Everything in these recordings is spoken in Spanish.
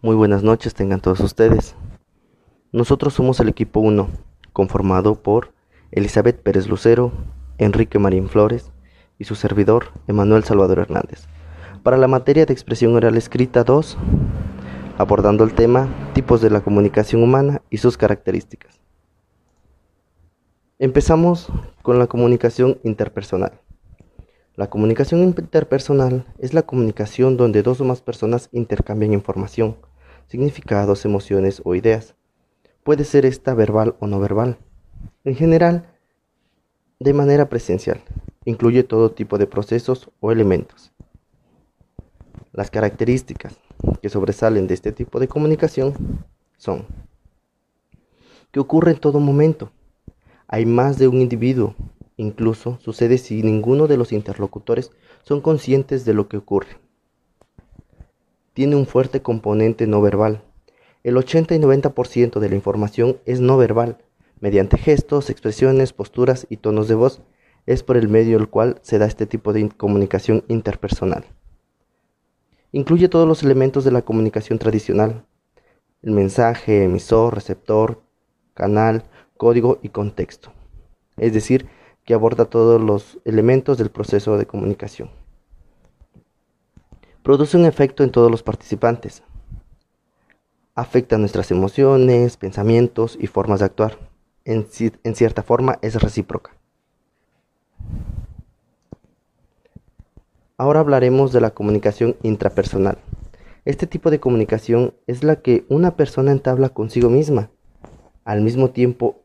Muy buenas noches tengan todos ustedes. Nosotros somos el equipo 1, conformado por Elizabeth Pérez Lucero, Enrique Marín Flores y su servidor Emanuel Salvador Hernández. Para la materia de expresión oral escrita 2, abordando el tema tipos de la comunicación humana y sus características. Empezamos con la comunicación interpersonal. La comunicación interpersonal es la comunicación donde dos o más personas intercambian información, significados, emociones o ideas. Puede ser esta verbal o no verbal. En general, de manera presencial. Incluye todo tipo de procesos o elementos. Las características que sobresalen de este tipo de comunicación son que ocurre en todo momento. Hay más de un individuo Incluso sucede si ninguno de los interlocutores son conscientes de lo que ocurre. Tiene un fuerte componente no verbal. El 80 y 90% de la información es no verbal, mediante gestos, expresiones, posturas y tonos de voz. Es por el medio el cual se da este tipo de comunicación interpersonal. Incluye todos los elementos de la comunicación tradicional. El mensaje, emisor, receptor, canal, código y contexto. Es decir, que aborda todos los elementos del proceso de comunicación. Produce un efecto en todos los participantes. Afecta nuestras emociones, pensamientos y formas de actuar. En, en cierta forma es recíproca. Ahora hablaremos de la comunicación intrapersonal. Este tipo de comunicación es la que una persona entabla consigo misma. Al mismo tiempo,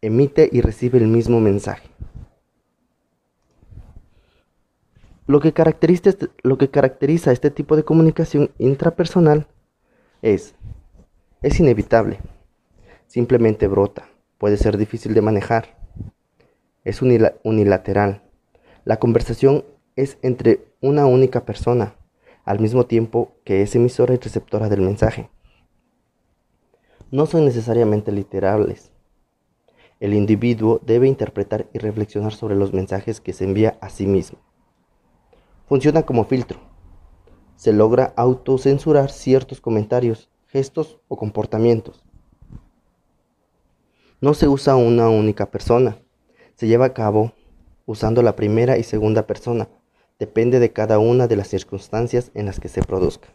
emite y recibe el mismo mensaje. Lo que, caracteriza este, lo que caracteriza este tipo de comunicación intrapersonal es, es inevitable, simplemente brota, puede ser difícil de manejar, es unilateral. La conversación es entre una única persona, al mismo tiempo que es emisora y receptora del mensaje. No son necesariamente literables. El individuo debe interpretar y reflexionar sobre los mensajes que se envía a sí mismo. Funciona como filtro. Se logra autocensurar ciertos comentarios, gestos o comportamientos. No se usa una única persona. Se lleva a cabo usando la primera y segunda persona. Depende de cada una de las circunstancias en las que se produzca.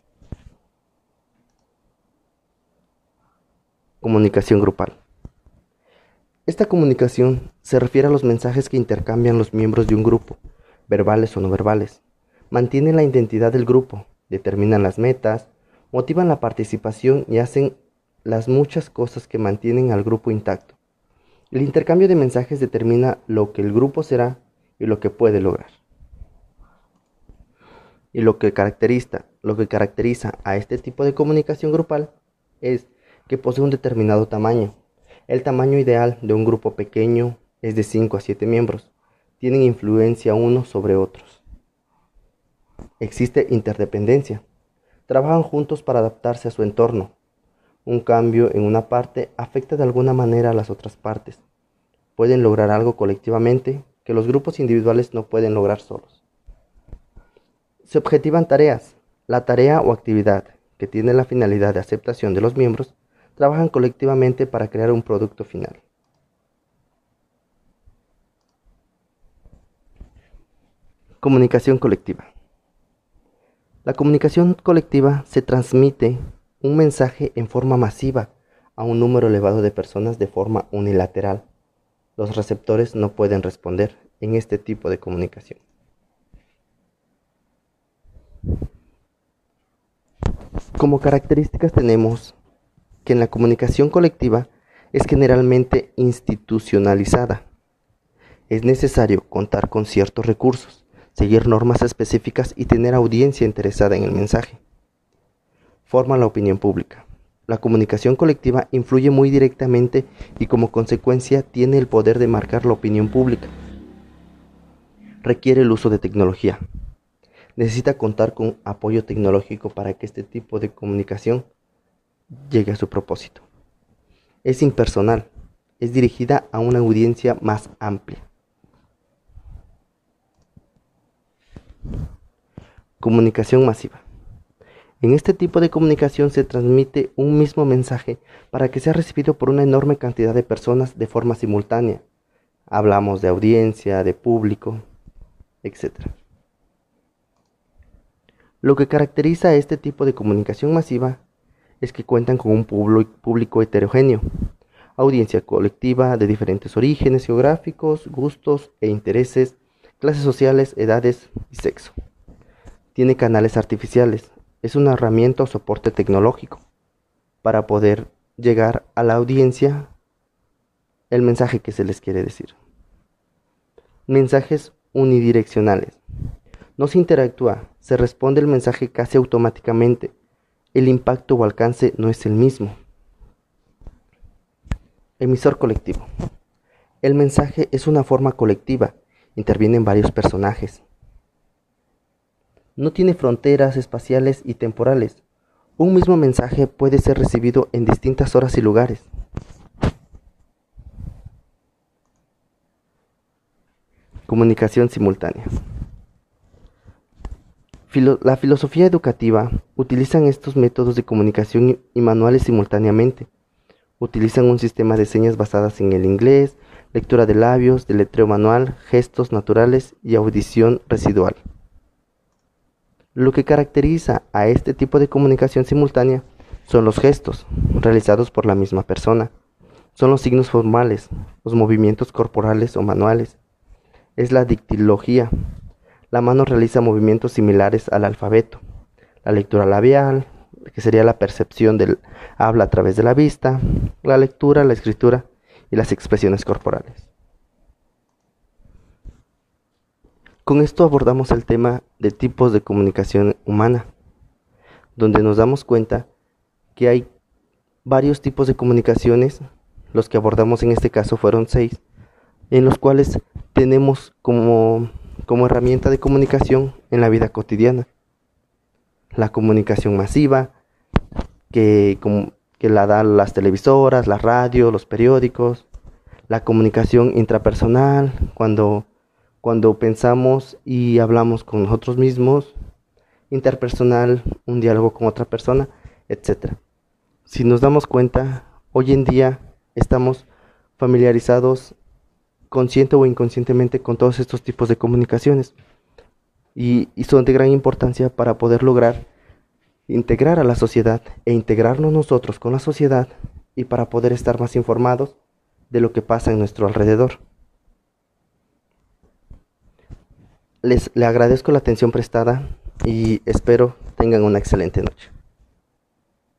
Comunicación grupal. Esta comunicación se refiere a los mensajes que intercambian los miembros de un grupo, verbales o no verbales, mantienen la identidad del grupo, determinan las metas, motivan la participación y hacen las muchas cosas que mantienen al grupo intacto. El intercambio de mensajes determina lo que el grupo será y lo que puede lograr. Y lo que caracteriza, a este tipo de comunicación grupal es que posee un determinado tamaño. El tamaño ideal de un grupo pequeño es de 5 a 7 miembros. Tienen influencia unos sobre otros. Existe interdependencia. Trabajan juntos para adaptarse a su entorno. Un cambio en una parte afecta de alguna manera a las otras partes. Pueden lograr algo colectivamente que los grupos individuales no pueden lograr solos. Se objetivan tareas. La tarea o actividad que tiene la finalidad de aceptación de los miembros trabajan colectivamente para crear un producto final. Comunicación colectiva. La comunicación colectiva se transmite un mensaje en forma masiva a un número elevado de personas de forma unilateral. Los receptores no pueden responder en este tipo de comunicación. Como características tenemos que en la comunicación colectiva es generalmente institucionalizada. Es necesario contar con ciertos recursos seguir normas específicas y tener audiencia interesada en el mensaje. Forma la opinión pública. La comunicación colectiva influye muy directamente y como consecuencia tiene el poder de marcar la opinión pública. Requiere el uso de tecnología. Necesita contar con apoyo tecnológico para que este tipo de comunicación llegue a su propósito. Es impersonal. Es dirigida a una audiencia más amplia. Comunicación masiva. En este tipo de comunicación se transmite un mismo mensaje para que sea recibido por una enorme cantidad de personas de forma simultánea. Hablamos de audiencia, de público, etc. Lo que caracteriza a este tipo de comunicación masiva es que cuentan con un público heterogéneo, audiencia colectiva de diferentes orígenes geográficos, gustos e intereses, clases sociales, edades y sexo. Tiene canales artificiales, es una herramienta o soporte tecnológico para poder llegar a la audiencia el mensaje que se les quiere decir. Mensajes unidireccionales. No se interactúa, se responde el mensaje casi automáticamente. El impacto o alcance no es el mismo. Emisor colectivo. El mensaje es una forma colectiva, intervienen varios personajes. No tiene fronteras espaciales y temporales. Un mismo mensaje puede ser recibido en distintas horas y lugares. Comunicación simultánea. la filosofía educativa utilizan estos métodos de comunicación y manuales simultáneamente. Utilizan un sistema de señas basadas en el inglés, lectura de labios, deletreo manual, gestos naturales y audición residual. Lo que caracteriza a este tipo de comunicación simultánea son los gestos, realizados por la misma persona. Son los signos formales, los movimientos corporales o manuales. Es la dictilogía. La mano realiza movimientos similares al alfabeto. La lectura labial, que sería la percepción del habla a través de la vista. La lectura, la escritura y las expresiones corporales. Con esto abordamos el tema de tipos de comunicación humana, donde nos damos cuenta que hay varios tipos de comunicaciones, los que abordamos en este caso fueron seis, en los cuales tenemos como, como herramienta de comunicación en la vida cotidiana. La comunicación masiva, que, que la dan las televisoras, la radio, los periódicos, la comunicación intrapersonal, cuando cuando pensamos y hablamos con nosotros mismos, interpersonal, un diálogo con otra persona, etc. Si nos damos cuenta, hoy en día estamos familiarizados consciente o inconscientemente con todos estos tipos de comunicaciones y, y son de gran importancia para poder lograr integrar a la sociedad e integrarnos nosotros con la sociedad y para poder estar más informados de lo que pasa en nuestro alrededor. Les le agradezco la atención prestada y espero tengan una excelente noche.